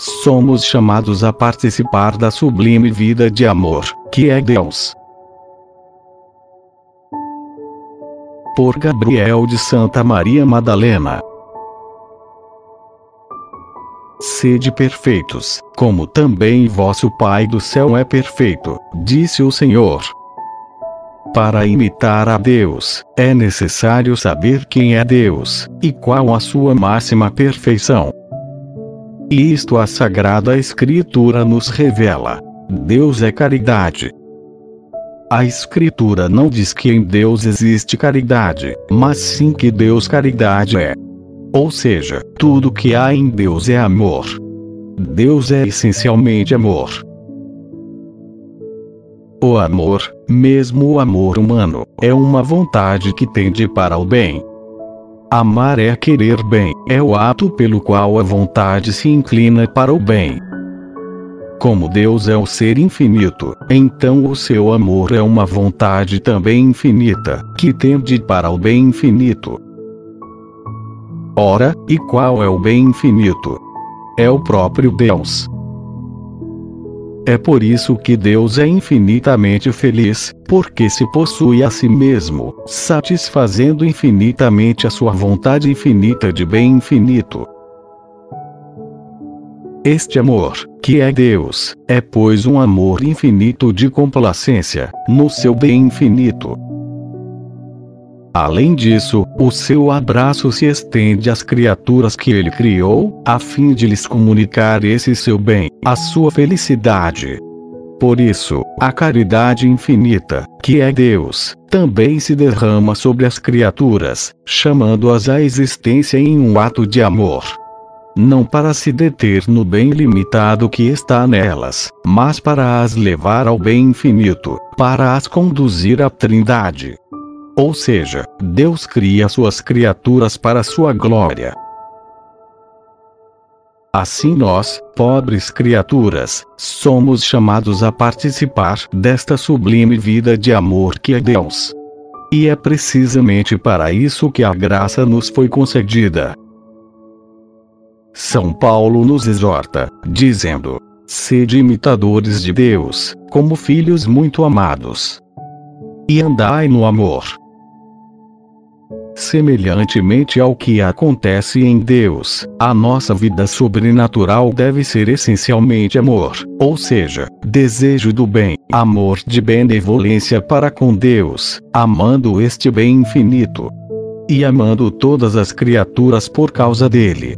Somos chamados a participar da sublime vida de amor, que é Deus. Por Gabriel de Santa Maria Madalena. Sede perfeitos, como também vosso Pai do céu é perfeito, disse o Senhor. Para imitar a Deus, é necessário saber quem é Deus, e qual a sua máxima perfeição. E isto a Sagrada Escritura nos revela. Deus é caridade. A Escritura não diz que em Deus existe caridade, mas sim que Deus caridade é. Ou seja, tudo que há em Deus é amor. Deus é essencialmente amor. O amor, mesmo o amor humano, é uma vontade que tende para o bem. Amar é querer bem, é o ato pelo qual a vontade se inclina para o bem. Como Deus é o ser infinito, então o seu amor é uma vontade também infinita, que tende para o bem infinito. Ora, e qual é o bem infinito? É o próprio Deus. É por isso que Deus é infinitamente feliz, porque se possui a si mesmo, satisfazendo infinitamente a sua vontade infinita de bem infinito. Este amor, que é Deus, é pois um amor infinito de complacência, no seu bem infinito. Além disso, o seu abraço se estende às criaturas que ele criou, a fim de lhes comunicar esse seu bem, a sua felicidade. Por isso, a caridade infinita, que é Deus, também se derrama sobre as criaturas, chamando-as à existência em um ato de amor. Não para se deter no bem limitado que está nelas, mas para as levar ao bem infinito, para as conduzir à Trindade. Ou seja, Deus cria suas criaturas para sua glória. Assim nós, pobres criaturas, somos chamados a participar desta sublime vida de amor que é Deus. E é precisamente para isso que a graça nos foi concedida. São Paulo nos exorta, dizendo: Sede imitadores de Deus, como filhos muito amados. E andai no amor Semelhantemente ao que acontece em Deus, a nossa vida sobrenatural deve ser essencialmente amor, ou seja, desejo do bem, amor de benevolência para com Deus, amando este bem infinito e amando todas as criaturas por causa dele.